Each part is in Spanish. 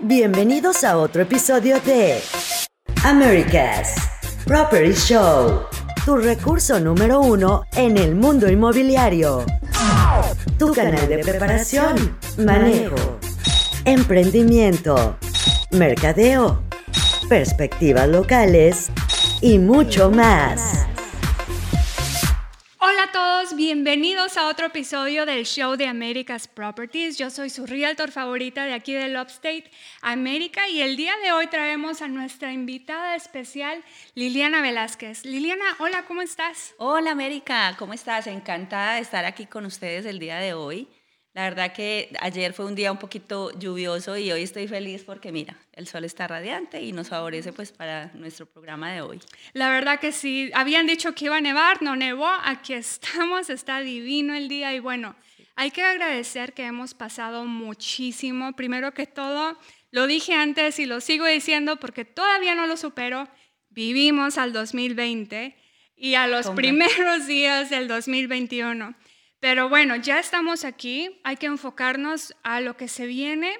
Bienvenidos a otro episodio de America's Property Show, tu recurso número uno en el mundo inmobiliario. Tu canal de preparación, manejo, emprendimiento, mercadeo, perspectivas locales y mucho más. Bienvenidos a otro episodio del show de America's Properties. Yo soy su realtor favorita de aquí del Upstate, América, y el día de hoy traemos a nuestra invitada especial, Liliana Velázquez. Liliana, hola, ¿cómo estás? Hola América, ¿cómo estás? Encantada de estar aquí con ustedes el día de hoy. La verdad que ayer fue un día un poquito lluvioso y hoy estoy feliz porque mira, el sol está radiante y nos favorece pues para nuestro programa de hoy. La verdad que sí, habían dicho que iba a nevar, no nevó, aquí estamos, está divino el día y bueno, hay que agradecer que hemos pasado muchísimo. Primero que todo, lo dije antes y lo sigo diciendo porque todavía no lo supero, vivimos al 2020 y a los primeros días del 2021. Pero bueno, ya estamos aquí, hay que enfocarnos a lo que se viene.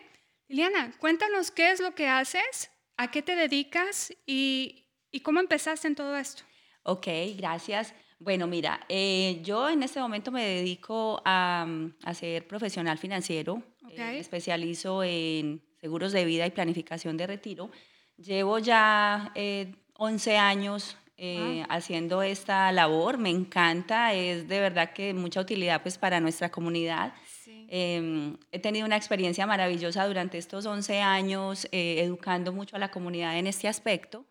Liliana, cuéntanos qué es lo que haces, a qué te dedicas y, cómo empezaste en todo esto. Ok, gracias. Bueno, mira, eh, yo en este momento me dedico a, ser profesional financiero, eh, me especializo en seguros de vida y planificación de retiro. Llevo ya 11 eh, años eh, haciendo esta labor. Me encanta, es de verdad que mucha utilidad pues para nuestra comunidad. Em, he tenido una experiencia maravillosa durante estos 11 años eh, educando mucho a la comunidad en este aspecto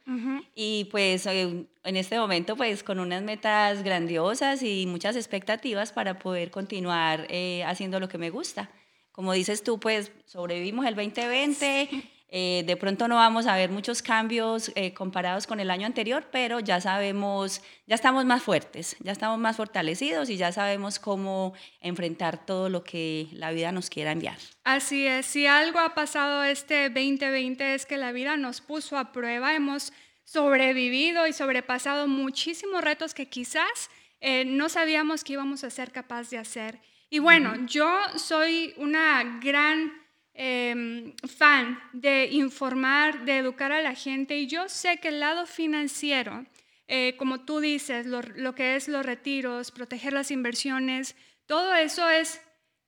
y pues eh, en este momento pues con unas metas grandiosas y muchas expectativas para poder continuar haciendo lo que me gusta. Como dices tú, pues sobrevivimos el 2020. Eh, de pronto no vamos a ver muchos cambios eh, comparados con el año anterior, pero ya sabemos, ya estamos más fuertes, ya estamos más fortalecidos y ya sabemos cómo enfrentar todo lo que la vida nos quiera enviar. Así es, si algo ha pasado este 2020 es que la vida nos puso a prueba, hemos sobrevivido y sobrepasado muchísimos retos que quizás eh, no sabíamos que íbamos a ser capaces de hacer. Y bueno, yo soy una gran Em, fan de informar, de educar a la gente y yo sé que el lado financiero, eh, como tú dices, lo, que es los retiros, proteger las inversiones, todo eso es,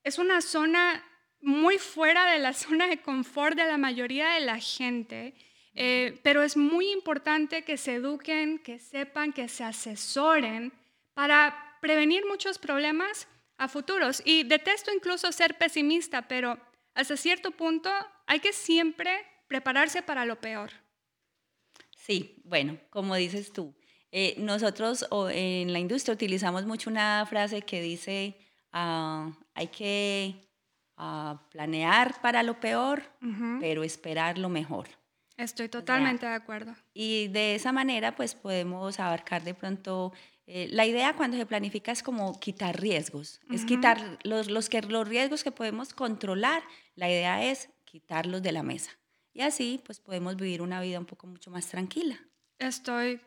es una zona muy fuera de la zona de confort de la mayoría de la gente, eh, pero es muy importante que se eduquen, que sepan, que se asesoren para prevenir muchos problemas a futuros. Y detesto incluso ser pesimista, pero hasta cierto punto hay que siempre prepararse para lo peor. Sí, bueno, como dices tú, eh, nosotros en la industria utilizamos mucho una frase que dice, ah, hay que ah, planear para lo peor, pero esperar lo mejor. Estoy totalmente de acuerdo. Y de esa manera, pues podemos abarcar de pronto eh, la idea cuando se planifica es como quitar riesgos, es quitar los, los, que, los riesgos que podemos controlar, la idea es quitarlos de la mesa. Y así pues podemos vivir una vida un poco mucho más tranquila. Estoy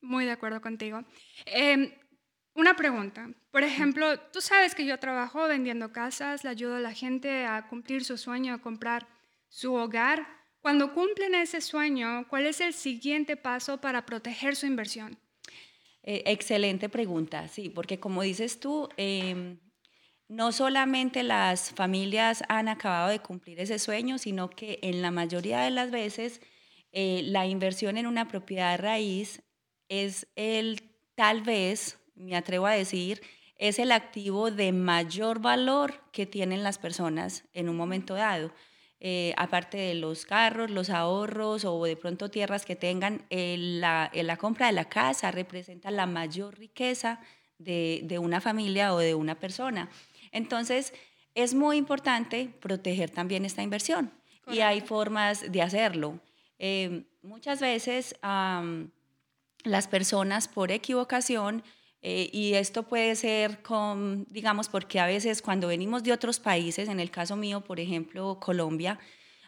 muy de acuerdo contigo. Em, una pregunta. Por ejemplo, tú sabes que yo trabajo vendiendo casas, le ayudo a la gente a cumplir su sueño, a comprar su hogar. Cuando cumplen ese sueño, ¿cuál es el siguiente paso para proteger su inversión? Eh, excelente pregunta, sí, porque como dices tú, em, no solamente las familias han acabado de cumplir ese sueño, sino que en la mayoría de las veces eh, la inversión en una propiedad raíz es el, tal vez, me atrevo a decir, es el activo de mayor valor que tienen las personas en un momento dado. Eh, aparte de los carros, los ahorros o de pronto tierras que tengan, eh, la, la, compra de la casa representa la mayor riqueza de, de, una familia o de una persona. Entonces, es muy importante proteger también esta inversión y hay formas de hacerlo. Eh, muchas veces las personas por equivocación eh, y esto puede ser con, digamos, porque a veces cuando venimos de otros países, en el caso mío, por ejemplo, Colombia,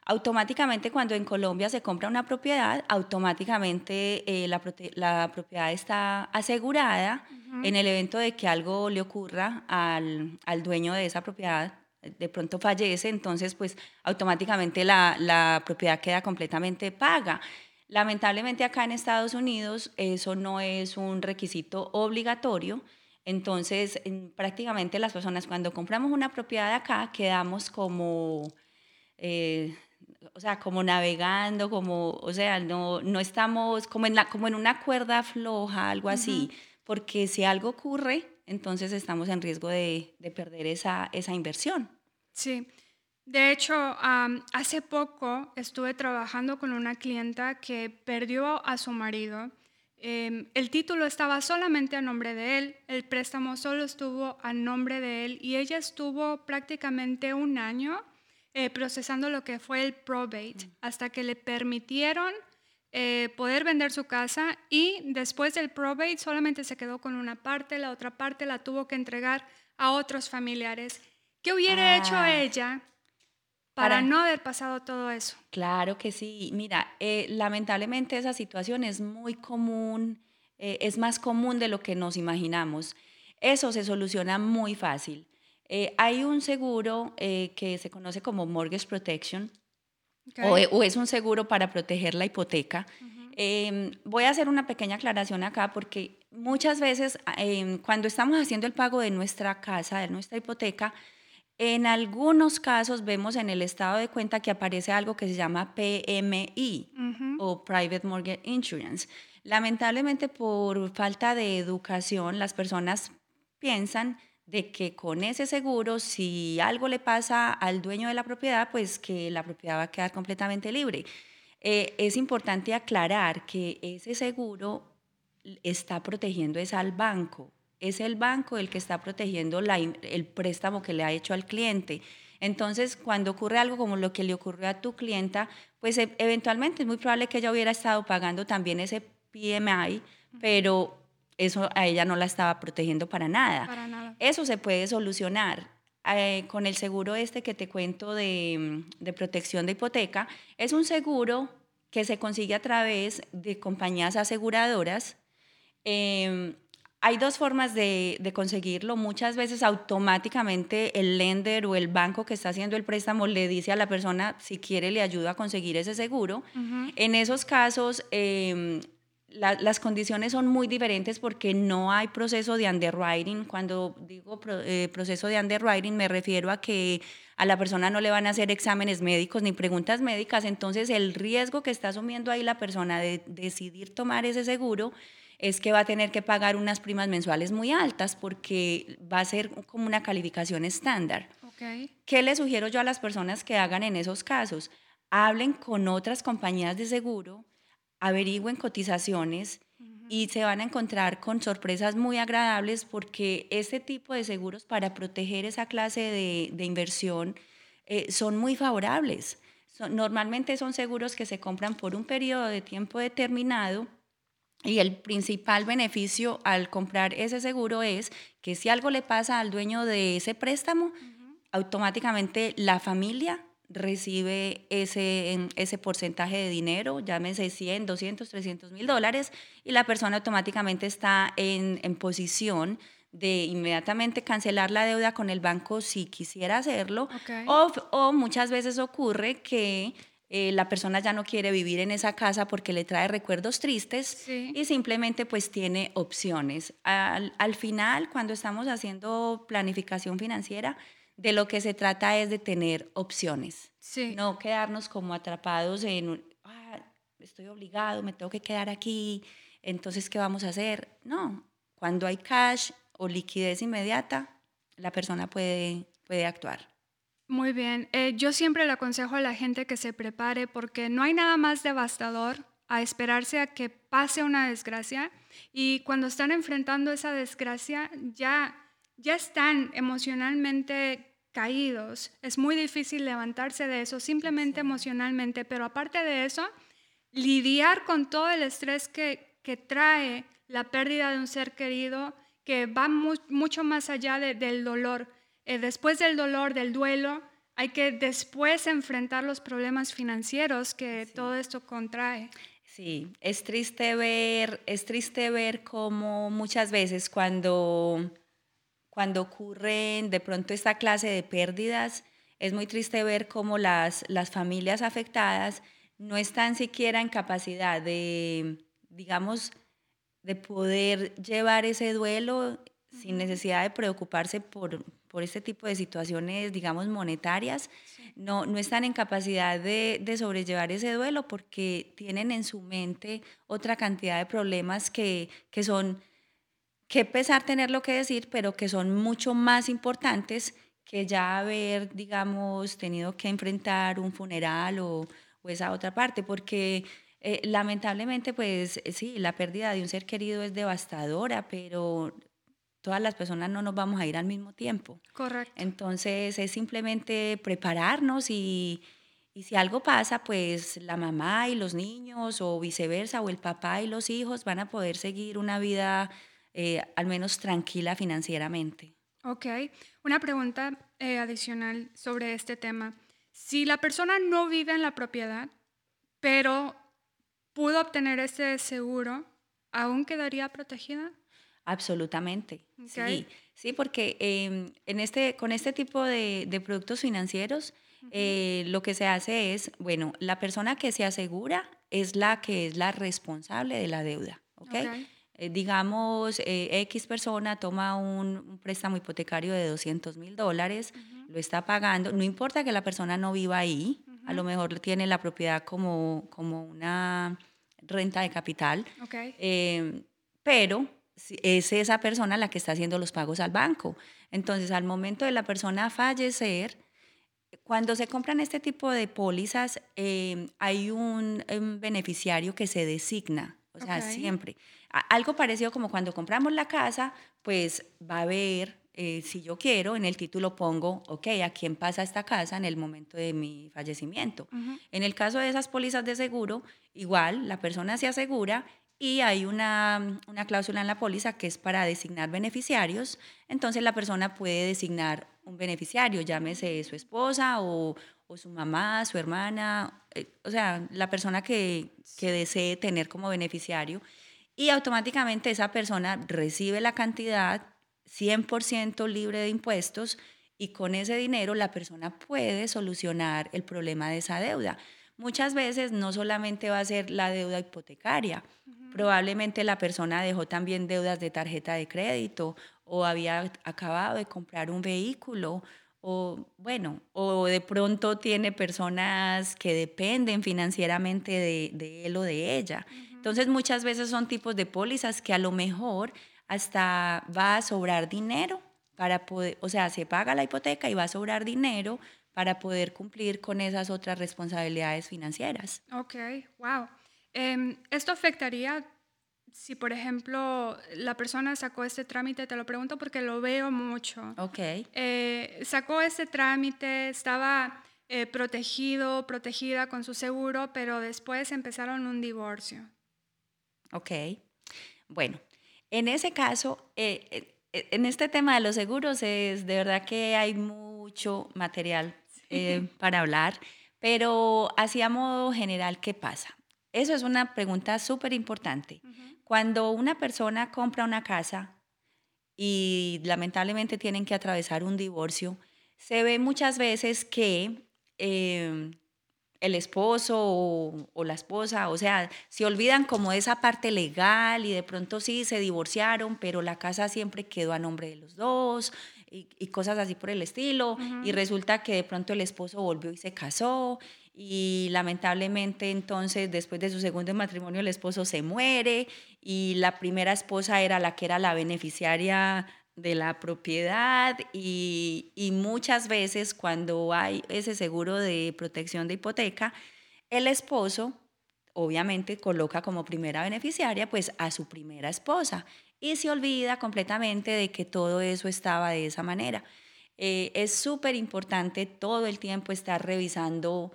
automáticamente cuando en Colombia se compra una propiedad, automáticamente eh, la, la, propiedad está asegurada en el evento de que algo le ocurra al, al, dueño de esa propiedad. de pronto fallece, entonces pues automáticamente la, la propiedad queda completamente paga. Lamentablemente acá en Estados Unidos eso no es un requisito obligatorio, entonces prácticamente las personas cuando compramos una propiedad acá quedamos como... Eh, o sea, como navegando, como, o sea, no, no estamos como en, la, como en una cuerda floja, algo así, porque si algo ocurre, entonces estamos en riesgo de, de perder esa, esa inversión. Sí. De hecho, hace poco estuve trabajando con una clienta que perdió a su marido. Em, el título estaba solamente a nombre de él, el préstamo solo estuvo a nombre de él y ella estuvo prácticamente un año eh, procesando lo que fue el probate hasta que le permitieron eh, poder vender su casa y después del probate solamente se quedó con una parte, la otra parte la tuvo que entregar a otros familiares. ¿Qué hubiera hecho ah. ella para, no haber pasado todo eso? Claro que sí. Mira, eh, lamentablemente esa situación es muy común, es más común de lo que nos imaginamos. Eso se soluciona muy fácil. Eh, hay un seguro eh, que se conoce como Mortgage Protection, o, es un seguro para proteger la hipoteca. Em, voy a hacer una pequeña aclaración acá porque muchas veces em, cuando estamos haciendo el pago de nuestra casa, de nuestra hipoteca, en algunos casos vemos en el estado de cuenta que aparece algo que se llama PMI o Private Mortgage Insurance. Lamentablemente por falta de educación las personas piensan de que con ese seguro, si algo le pasa al dueño de la propiedad, pues que la propiedad va a quedar completamente libre. Eh, es importante aclarar que ese seguro está protegiendo es al banco, es el banco el que está protegiendo el préstamo que le ha hecho al cliente. Entonces, cuando ocurre algo como lo que le ocurrió a tu clienta, pues e, eventualmente es muy probable que ella hubiera estado pagando también ese PMI, pero eso a ella no la estaba protegiendo para nada. Eso se puede solucionar. Eh, con el seguro este que te cuento de, de, protección de hipoteca, es un seguro que se consigue a través de compañías aseguradoras. Em, hay dos formas de, de, conseguirlo. Muchas veces automáticamente el lender o el banco que está haciendo el préstamo le dice a la persona si quiere le ayuda a conseguir ese seguro. En esos casos, eh, las condiciones son muy diferentes porque no hay proceso de underwriting. Cuando digo eh, proceso de underwriting me refiero a que a la persona no le van a hacer exámenes médicos ni preguntas médicas, entonces el riesgo que está asumiendo ahí la persona de decidir tomar ese seguro es que va a tener que pagar unas primas mensuales muy altas porque va a ser como una calificación estándar. ¿Qué le sugiero yo a las personas que hagan en esos casos? Hablen con otras compañías de seguro averigüen cotizaciones y se van a encontrar con sorpresas muy agradables porque este tipo de seguros para proteger esa clase de, inversión eh, son muy favorables. normalmente son seguros que se compran por un periodo de tiempo determinado y el principal beneficio al comprar ese seguro es que si algo le pasa al dueño de ese préstamo, automáticamente la familia recibe ese, ese porcentaje de dinero, llámese 100, 200, 300 mil dólares, y la persona automáticamente está en, en, posición de inmediatamente cancelar la deuda con el banco si quisiera hacerlo, o, o, muchas veces ocurre que eh, la persona ya no quiere vivir en esa casa porque le trae recuerdos tristes y simplemente pues tiene opciones. Al, al final, cuando estamos haciendo planificación financiera, de lo que se trata es de tener opciones, no quedarnos como atrapados en, ah, estoy obligado, me tengo que quedar aquí, entonces, ¿qué vamos a hacer? No, cuando hay cash o liquidez inmediata, la persona puede, puede actuar. Muy bien, eh, yo siempre le aconsejo a la gente que se prepare porque no hay nada más devastador a esperarse a que pase una desgracia y cuando están enfrentando esa desgracia ya, ya están emocionalmente caídos. Es muy difícil levantarse de eso simplemente emocionalmente, pero aparte de eso, lidiar con todo el estrés que, que trae la pérdida de un ser querido, que va mucho más allá del dolor. Eh, después del dolor, del duelo, hay que después enfrentar los problemas financieros que todo esto contrae. Sí, es triste ver, es triste ver cómo muchas veces cuando cuando ocurren de pronto esta clase de pérdidas, es muy triste ver cómo las, las familias afectadas no están siquiera en capacidad de, digamos, de poder llevar ese duelo sin necesidad de preocuparse por, por este tipo de situaciones, digamos, monetarias, no, no están en capacidad de, de, sobrellevar ese duelo porque tienen en su mente otra cantidad de problemas que, que son, que pesar tenerlo que decir, pero que son mucho más importantes que ya haber, digamos, tenido que enfrentar un funeral o, o esa otra parte, porque eh, lamentablemente, pues sí, la pérdida de un ser querido es devastadora, pero todas las personas no nos vamos a ir al mismo tiempo. Correcto. Entonces es simplemente prepararnos y, y, si algo pasa, pues la mamá y los niños o viceversa, o el papá y los hijos van a poder seguir una vida eh, al menos tranquila financieramente. Ok, una pregunta eh, adicional sobre este tema. Si la persona no vive en la propiedad, pero pudo obtener ese seguro, ¿aún quedaría protegida? Absolutamente. Sí, sí, porque em, en este, con este tipo de, de productos financieros, eh, lo que se hace es, bueno, la persona que se asegura es la que es la responsable de la deuda. ¿ok? Eh, digamos, eh, X persona toma un, préstamo hipotecario de 200 mil dólares, lo está pagando, no importa que la persona no viva ahí, a lo mejor tiene la propiedad como, como una renta de capital, eh, pero es esa persona la que está haciendo los pagos al banco. Entonces, al momento de la persona fallecer, cuando se compran este tipo de pólizas, eh, hay un, beneficiario que se designa, o sea, siempre. algo parecido como cuando compramos la casa, pues va a haber eh, si yo quiero, en el título pongo, ok, ¿a quién pasa esta casa en el momento de mi fallecimiento? En el caso de esas pólizas de seguro, igual la persona se asegura y hay una, una, cláusula en la póliza que es para designar beneficiarios, entonces la persona puede designar un beneficiario, llámese su esposa o, o su mamá, su hermana, eh, o sea, la persona que, que desee tener como beneficiario y automáticamente esa persona recibe la cantidad 100% libre de impuestos y con ese dinero la persona puede solucionar el problema de esa deuda. Muchas veces no solamente va a ser la deuda hipotecaria, probablemente la persona dejó también deudas de tarjeta de crédito o había acabado de comprar un vehículo o bueno, o de pronto tiene personas que dependen financieramente de, de él o de ella. Entonces muchas veces son tipos de pólizas que a lo mejor hasta va a sobrar dinero para poder, o sea, se paga la hipoteca y va a sobrar dinero para poder cumplir con esas otras responsabilidades financieras. Ok, wow. Em, ¿Esto afectaría si, por ejemplo, la persona sacó este trámite? Te lo pregunto porque lo veo mucho. Ok. Eh, sacó este trámite, estaba eh, protegido, protegida con su seguro, pero después empezaron un divorcio. Ok. Bueno, en ese caso, eh, eh, en este tema de los seguros, es de verdad que hay mucho material eh, para hablar, pero así a modo general, ¿qué pasa? Eso es una pregunta súper importante. Cuando una persona compra una casa y lamentablemente tienen que atravesar un divorcio, se ve muchas veces que el esposo o, la esposa, o sea, se olvidan como de esa parte legal y de pronto sí se divorciaron, pero la casa siempre quedó a nombre de los dos y, cosas así por el estilo, y resulta que de pronto el esposo volvió y se casó y lamentablemente entonces después de su segundo matrimonio el esposo se muere y la primera esposa era la que era la beneficiaria de la propiedad y, muchas veces cuando hay ese seguro de protección de hipoteca, el esposo obviamente coloca como primera beneficiaria pues a su primera esposa y se olvida completamente de que todo eso estaba de esa manera. Eh, es súper importante todo el tiempo estar revisando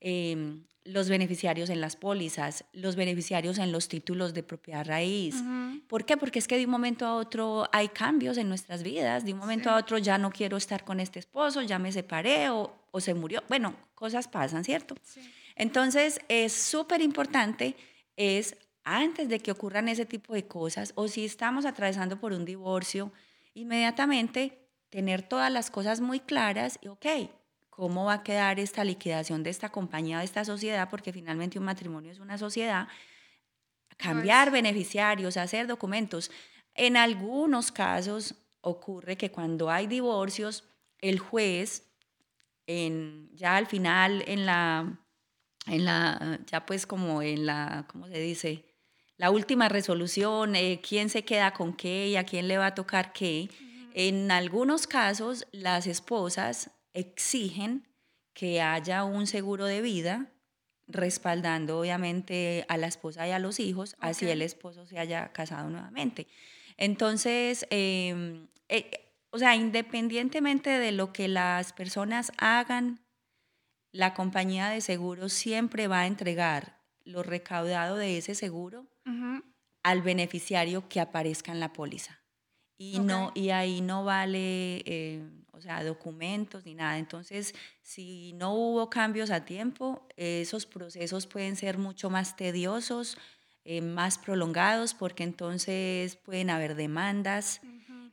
em, los beneficiarios en las pólizas, los beneficiarios en los títulos de propiedad raíz. ¿Por qué? Porque es que de un momento a otro hay cambios en nuestras vidas, de un momento a otro ya no quiero estar con este esposo, ya me separé o, o se murió. Bueno, cosas pasan, ¿cierto? Entonces es súper importante, es antes de que ocurran ese tipo de cosas o si estamos atravesando por un divorcio, inmediatamente tener todas las cosas muy claras y, ok, ¿cómo va a quedar esta liquidación de esta compañía, de esta sociedad? Porque finalmente un matrimonio es una sociedad. Cambiar beneficiarios, hacer documentos. En algunos casos ocurre que cuando hay divorcios, el juez, en, ya al final, en la, en la, ya pues como en la, ¿cómo se dice? La última resolución, eh, quién se queda con qué y a quién le va a tocar qué. En algunos casos, las esposas exigen que haya un seguro de vida respaldando obviamente a la esposa y a los hijos, así el esposo se haya casado nuevamente. Entonces, em, eh, o sea, independientemente de lo que las personas hagan, la compañía de seguros siempre va a entregar lo recaudado de ese seguro al beneficiario que aparezca en la póliza. Y, no, y ahí no vale, eh, o sea, documentos ni nada. Entonces, si no hubo cambios a tiempo, esos procesos pueden ser mucho más tediosos, eh, más prolongados, porque entonces pueden haber demandas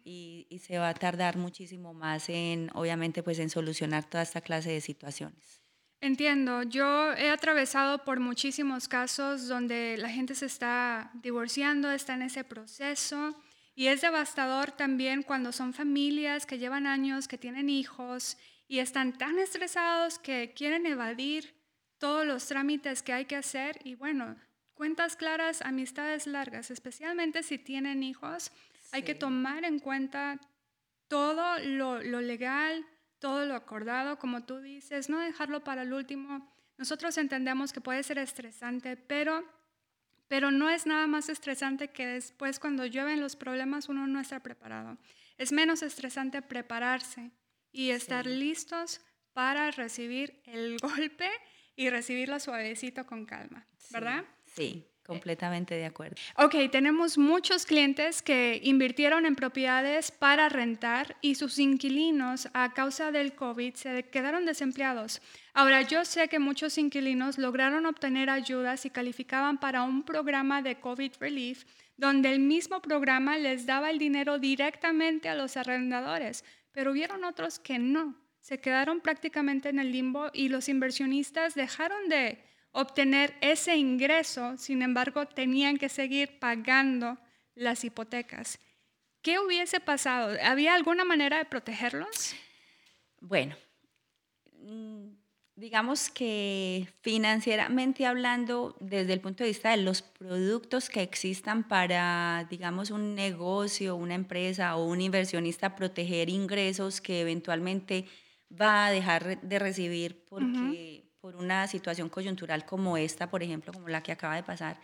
y, se va a tardar muchísimo más en, obviamente, pues en solucionar toda esta clase de situaciones. Entiendo, yo he atravesado por muchísimos casos donde la gente se está divorciando, está en ese proceso y es devastador también cuando son familias que llevan años, que tienen hijos y están tan estresados que quieren evadir todos los trámites que hay que hacer y bueno, cuentas claras, amistades largas, especialmente si tienen hijos, hay que tomar en cuenta todo lo, legal, todo lo acordado, como tú dices, no dejarlo para el último. Nosotros entendemos que puede ser estresante, pero, pero no es nada más estresante que después cuando llueven los problemas uno no está preparado. Es menos estresante prepararse y estar listos para recibir el golpe y recibirlo suavecito con calma, ¿verdad? Sí. Completamente de acuerdo. Ok, tenemos muchos clientes que invirtieron en propiedades para rentar y sus inquilinos a causa del COVID se quedaron desempleados. Ahora, yo sé que muchos inquilinos lograron obtener ayudas y calificaban para un programa de COVID Relief donde el mismo programa les daba el dinero directamente a los arrendadores, pero hubieron otros que no. Se quedaron prácticamente en el limbo y los inversionistas dejaron de obtener ese ingreso, sin embargo, tenían que seguir pagando las hipotecas. ¿Qué hubiese pasado? ¿Había alguna manera de protegerlos? Bueno, mm, digamos que financieramente hablando, desde el punto de vista de los productos que existan para, digamos, un negocio, una empresa o un inversionista proteger ingresos que eventualmente va a dejar de recibir porque por una situación coyuntural como esta, por ejemplo, como la que acaba de pasar.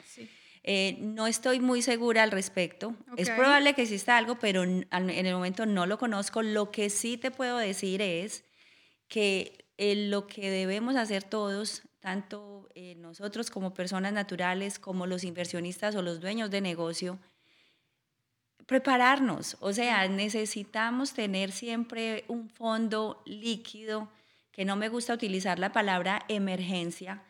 Eh, no estoy muy segura al respecto. Es probable que exista algo, pero en el momento no lo conozco. Lo que sí te puedo decir es que eh, lo que debemos hacer todos, tanto eh, nosotros como personas naturales, como los inversionistas o los dueños de negocio, prepararnos. O sea, necesitamos tener siempre un fondo líquido que no me gusta utilizar la palabra emergencia,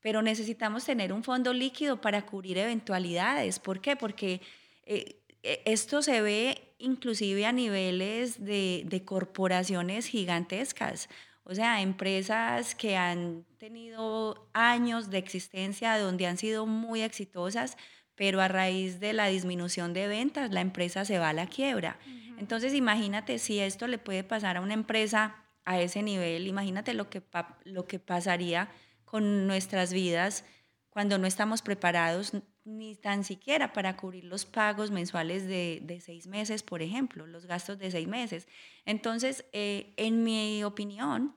pero necesitamos tener un fondo líquido para cubrir eventualidades. ¿Por qué? Porque eh, eh, esto se ve inclusive a niveles de, de corporaciones gigantescas. O sea, empresas que han tenido años de existencia, donde han sido muy exitosas, pero a raíz de la disminución de ventas, la empresa se va a la quiebra. Entonces, imagínate si esto le puede pasar a una empresa a ese nivel, imagínate lo que, lo que pasaría con nuestras vidas cuando no estamos preparados ni tan siquiera para cubrir los pagos mensuales de, de seis meses, por ejemplo, los gastos de seis meses. Entonces, eh, en mi opinión,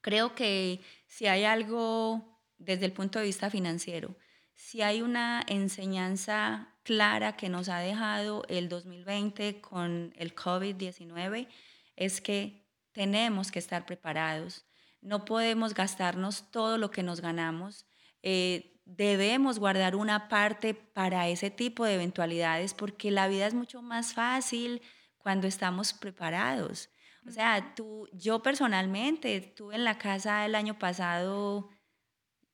creo que si hay algo desde el punto de vista financiero, si hay una enseñanza clara que nos ha dejado el 2020 con el COVID-19, es que tenemos que estar preparados. No podemos gastarnos todo lo que nos ganamos. Eh, debemos guardar una parte para ese tipo de eventualidades porque la vida es mucho más fácil cuando estamos preparados. O sea, tú, yo personalmente estuve en la casa el año pasado,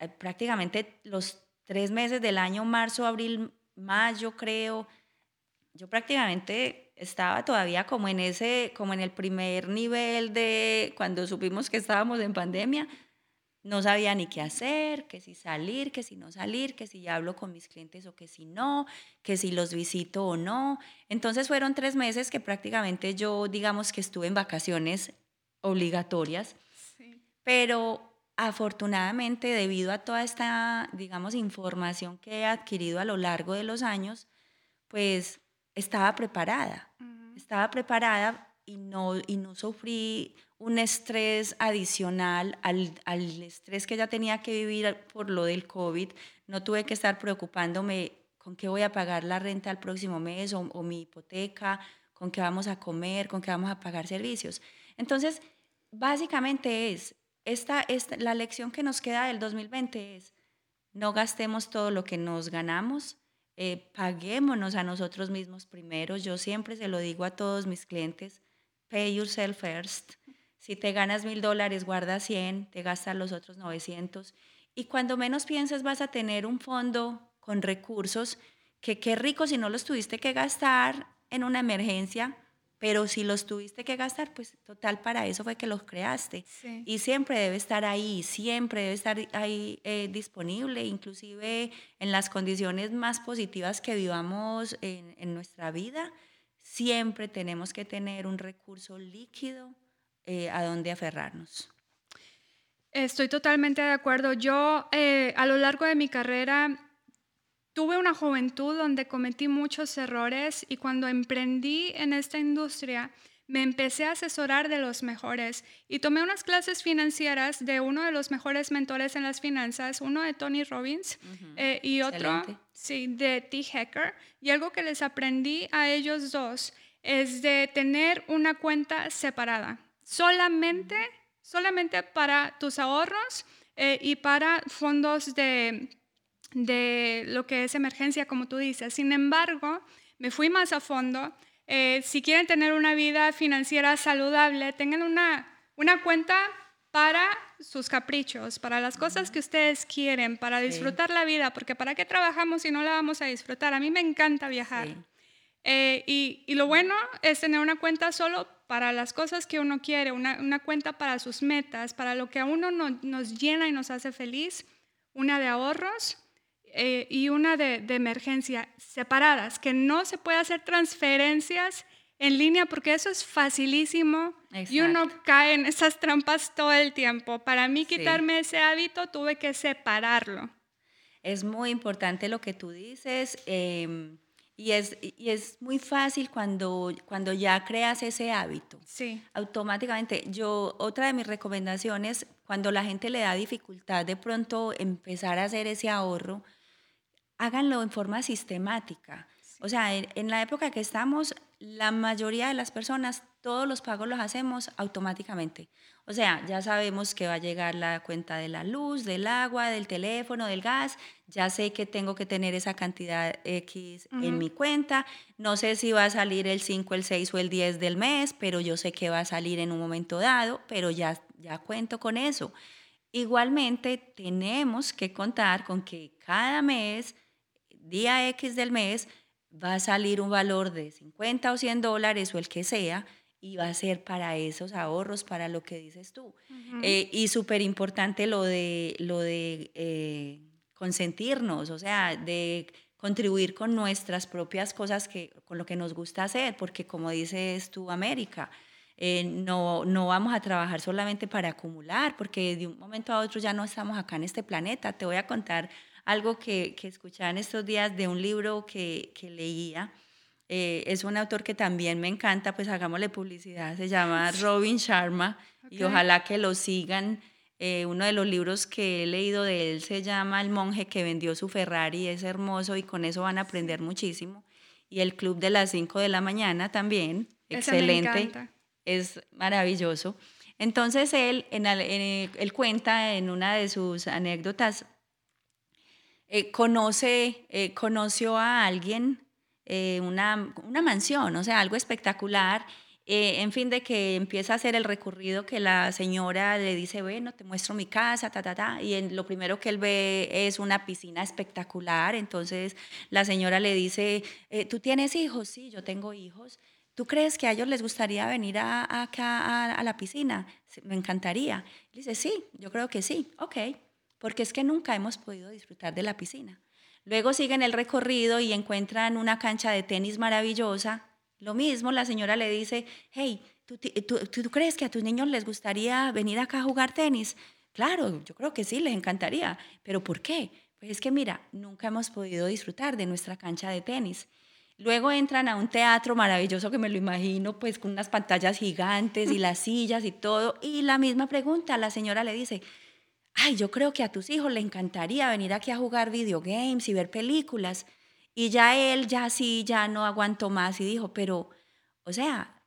eh, prácticamente los tres meses del año, marzo, abril, mayo, creo. Yo prácticamente estaba todavía como en ese, como en el primer nivel de cuando supimos que estábamos en pandemia, no sabía ni qué hacer, que si salir, que si no salir, que si hablo con mis clientes o que si no, que si los visito o no. Entonces fueron tres meses que prácticamente yo, digamos que estuve en vacaciones obligatorias, pero afortunadamente debido a toda esta, digamos, información que he adquirido a lo largo de los años, pues estaba preparada, estaba preparada y no, y no sufrí un estrés adicional al, al, estrés que ya tenía que vivir por lo del COVID. No tuve que estar preocupándome con qué voy a pagar la renta el próximo mes o, o mi hipoteca, con qué vamos a comer, con qué vamos a pagar servicios. Entonces, básicamente es, esta, esta, la lección que nos queda del 2020 es, no gastemos todo lo que nos ganamos, eh, paguémonos a nosotros mismos primero. Yo siempre se lo digo a todos mis clientes, pay yourself first. Si te ganas mil dólares, guarda 100, te gastas los otros 900. Y cuando menos pienses vas a tener un fondo con recursos que qué rico si no los tuviste que gastar en una emergencia, pero si los tuviste que gastar, pues total para eso fue que los creaste. Y siempre debe estar ahí, siempre debe estar ahí eh, disponible, inclusive en las condiciones más positivas que vivamos en, en nuestra vida, siempre tenemos que tener un recurso líquido eh, a dónde aferrarnos. Estoy totalmente de acuerdo. Yo eh, a lo largo de mi carrera tuve una juventud donde cometí muchos errores y cuando emprendí en esta industria me empecé a asesorar de los mejores y tomé unas clases financieras de uno de los mejores mentores en las finanzas, uno de Tony Robbins eh, y otro sí, de T. Hacker. Y algo que les aprendí a ellos dos es de tener una cuenta separada solamente, solamente para tus ahorros eh, y para fondos de, de lo que es emergencia, como tú dices. Sin embargo, me fui más a fondo. Eh, si quieren tener una vida financiera saludable, tengan una, una cuenta para sus caprichos, para las cosas que ustedes quieren, para disfrutar la vida, porque ¿para qué trabajamos si no la vamos a disfrutar? A mí me encanta viajar. Eh, y, y, lo bueno es tener una cuenta solo para las cosas que uno quiere, una, una cuenta para sus metas, para lo que a uno no, nos llena y nos hace feliz, una de ahorros eh, y una de, de, emergencia separadas, que no se puede hacer transferencias en línea porque eso es facilísimo y uno cae en esas trampas todo el tiempo. Para mí quitarme ese hábito tuve que separarlo. Es muy importante lo que tú dices. Eh, y es, y es muy fácil cuando, cuando ya creas ese hábito. Sí. Automáticamente, yo, otra de mis recomendaciones, cuando la gente le da dificultad de pronto empezar a hacer ese ahorro, háganlo en forma sistemática. O sea, en, la época que estamos, la mayoría de las personas, todos los pagos los hacemos automáticamente. O sea, ya sabemos que va a llegar la cuenta de la luz, del agua, del teléfono, del gas. Ya sé que tengo que tener esa cantidad X en mi cuenta. No sé si va a salir el 5, el 6 o el 10 del mes, pero yo sé que va a salir en un momento dado, pero ya, ya cuento con eso. Igualmente, tenemos que contar con que cada mes, día X del mes, va a salir un valor de 50 o 100 dólares o el que sea y va a ser para esos ahorros, para lo que dices tú. Eh, y súper importante lo de, lo de eh, consentirnos, o sea, de contribuir con nuestras propias cosas, que, con lo que nos gusta hacer, porque como dices tú, América, eh, no, no vamos a trabajar solamente para acumular, porque de un momento a otro ya no estamos acá en este planeta. Te voy a contar algo que, que escuchaba en estos días de un libro que, que leía eh, es un autor que también me encanta, pues hagámosle publicidad, se llama Robin Sharma y ojalá que lo sigan. Eh, uno de los libros que he leído de él se llama El monje que vendió su Ferrari, es hermoso y con eso van a aprender muchísimo. Y el Club de las 5 de la mañana también, excelente, es maravilloso. Entonces él, en, él cuenta en una de sus anécdotas, eh, conoce, conoció a alguien eh, una, una, mansión, o sea, algo espectacular. Eh, en fin, de que empieza a hacer el recorrido que la señora le dice, bueno, te muestro mi casa, ta, ta, ta, y en, lo primero que él ve es una piscina espectacular, entonces la señora le dice, eh, ¿tú tienes hijos? Sí, yo tengo hijos. ¿tú crees que a ellos les gustaría venir a, acá a, la piscina? Me encantaría. Y dice, sí, yo creo que sí, ok, porque es que nunca hemos podido disfrutar de la piscina. Luego siguen el recorrido y encuentran una cancha de tenis maravillosa. Lo mismo, la señora le dice, hey, ¿tú, tú, crees que a tus niños les gustaría venir acá a jugar tenis? Claro, yo creo que sí, les encantaría. ¿Pero por qué? Pues es que mira, nunca hemos podido disfrutar de nuestra cancha de tenis. Luego entran a un teatro maravilloso que me lo imagino, pues con unas pantallas gigantes y las sillas y todo. Y la misma pregunta, la señora le dice, ay, yo creo que a tus hijos le encantaría venir aquí a jugar videogames y ver películas. Y ya él, ya sí, ya no aguantó más y dijo, pero, o sea,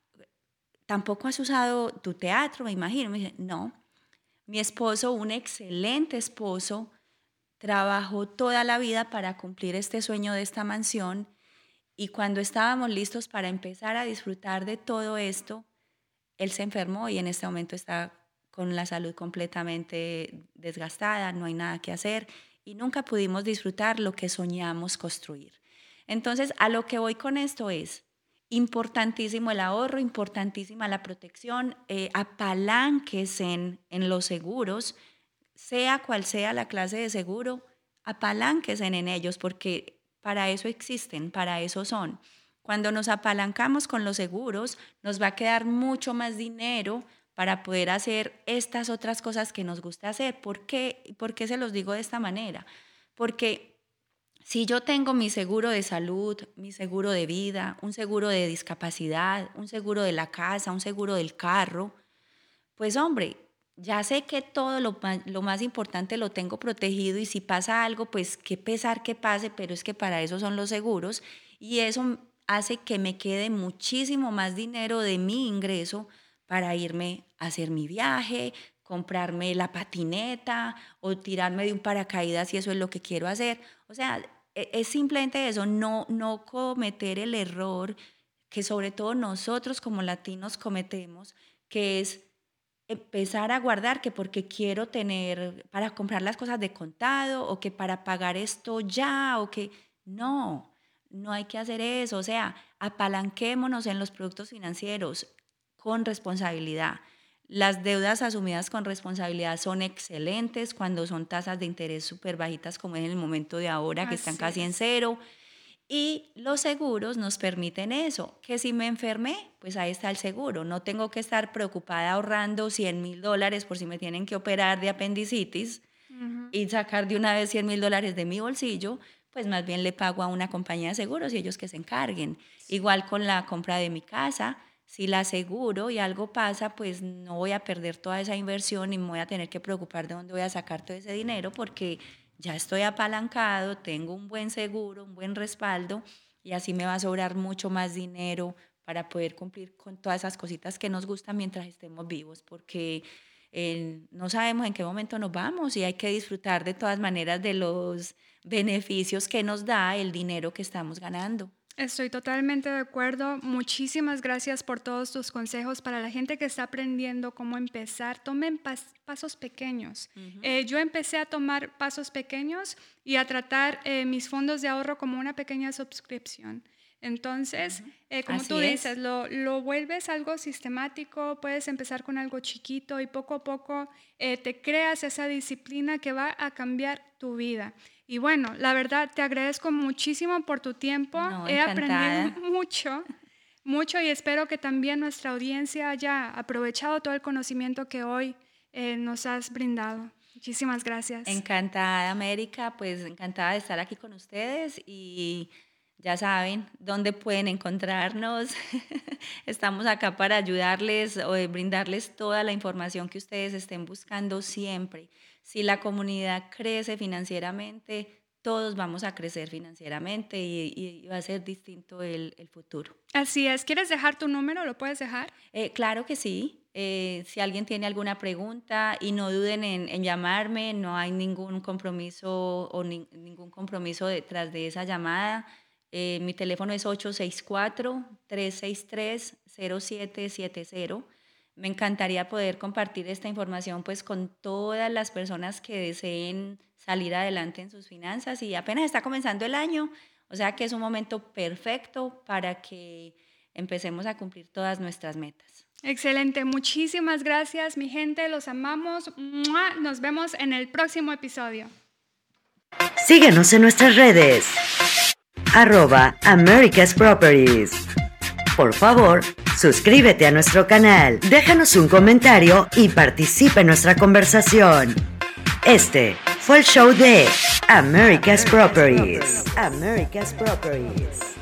tampoco has usado tu teatro, me imagino. Me dice, no, mi esposo, un excelente esposo, trabajó toda la vida para cumplir este sueño de esta mansión y cuando estábamos listos para empezar a disfrutar de todo esto, él se enfermó y en este momento está con la salud completamente desgastada, no hay nada que hacer y nunca pudimos disfrutar lo que soñamos construir. Entonces, a lo que voy con esto es, importantísimo el ahorro, importantísima la protección, eh, apalanques en, en los seguros, sea cual sea la clase de seguro, apalanques en ellos, porque para eso existen, para eso son. Cuando nos apalancamos con los seguros, nos va a quedar mucho más dinero para poder hacer estas otras cosas que nos gusta hacer. ¿Por qué, ¿Por qué se los digo de esta manera? Porque si yo tengo mi seguro de salud, mi seguro de vida, un seguro de discapacidad, un seguro de la casa, un seguro del carro, pues hombre, ya sé que todo lo, lo, más importante lo tengo protegido y si pasa algo, pues qué pesar que pase, pero es que para eso son los seguros y eso hace que me quede muchísimo más dinero de mi ingreso para irme a hacer mi viaje, comprarme la patineta o tirarme de un paracaídas si eso es lo que quiero hacer. O sea, e, es simplemente eso, no, no cometer el error que sobre todo nosotros como latinos cometemos, que es empezar a guardar que porque quiero tener para comprar las cosas de contado o que para pagar esto ya o que no, no hay que hacer eso, o sea, apalanquémonos en los productos financieros, con responsabilidad. Las deudas asumidas con responsabilidad son excelentes cuando son tasas de interés súper bajitas como en el momento de ahora, que están casi en cero. Y los seguros nos permiten eso, que si me enfermé, pues ahí está el seguro. No tengo que estar preocupada ahorrando 100 mil dólares por si me tienen que operar de apendicitis y sacar de una vez 100 mil dólares de mi bolsillo, pues más bien le pago a una compañía de seguros y ellos que se encarguen. Igual con la compra de mi casa, si la aseguro y algo pasa, pues no voy a perder toda esa inversión y me voy a tener que preocupar de dónde voy a sacar todo ese dinero porque ya estoy apalancado, tengo un buen seguro, un buen respaldo y así me va a sobrar mucho más dinero para poder cumplir con todas esas cositas que nos gustan mientras estemos vivos, porque eh, no sabemos en qué momento nos vamos y hay que disfrutar de todas maneras de los beneficios que nos da el dinero que estamos ganando. Estoy totalmente de acuerdo. Muchísimas gracias por todos tus consejos. Para la gente que está aprendiendo cómo empezar, tomen pasos pequeños. Eh, yo empecé a tomar pasos pequeños y a tratar eh, mis fondos de ahorro como una pequeña suscripción. Entonces, eh, como tú dices, lo, lo, vuelves algo sistemático, puedes empezar con algo chiquito y poco a poco te creas esa disciplina que va a cambiar tu vida. Y bueno, la verdad, te agradezco muchísimo por tu tiempo. He aprendido mucho, mucho y espero que también nuestra audiencia haya aprovechado todo el conocimiento que hoy eh, nos has brindado. Muchísimas gracias. Encantada, América, pues encantada de estar aquí con ustedes y ya saben dónde pueden encontrarnos. Estamos acá para ayudarles o brindarles toda la información que ustedes estén buscando siempre. Si la comunidad crece financieramente, todos vamos a crecer financieramente y, va a ser distinto el, futuro. Así es. ¿Quieres dejar tu número? ¿Lo puedes dejar? Eh, claro que sí. Eh, si alguien tiene alguna pregunta y no duden en, llamarme, no hay ningún compromiso o ningún compromiso detrás de esa llamada. Eh, mi teléfono es 864-363-0770. Me encantaría poder compartir esta información pues con todas las personas que deseen salir adelante en sus finanzas y apenas está comenzando el año, o sea que es un momento perfecto para que empecemos a cumplir todas nuestras metas. Excelente, muchísimas gracias mi gente, los amamos. Nos vemos en el próximo episodio. Síguenos en nuestras redes. Arroba America's Properties. Por favor, suscríbete a nuestro canal, déjanos un comentario y participa en nuestra conversación. Este fue el show de America's Properties. America's Properties.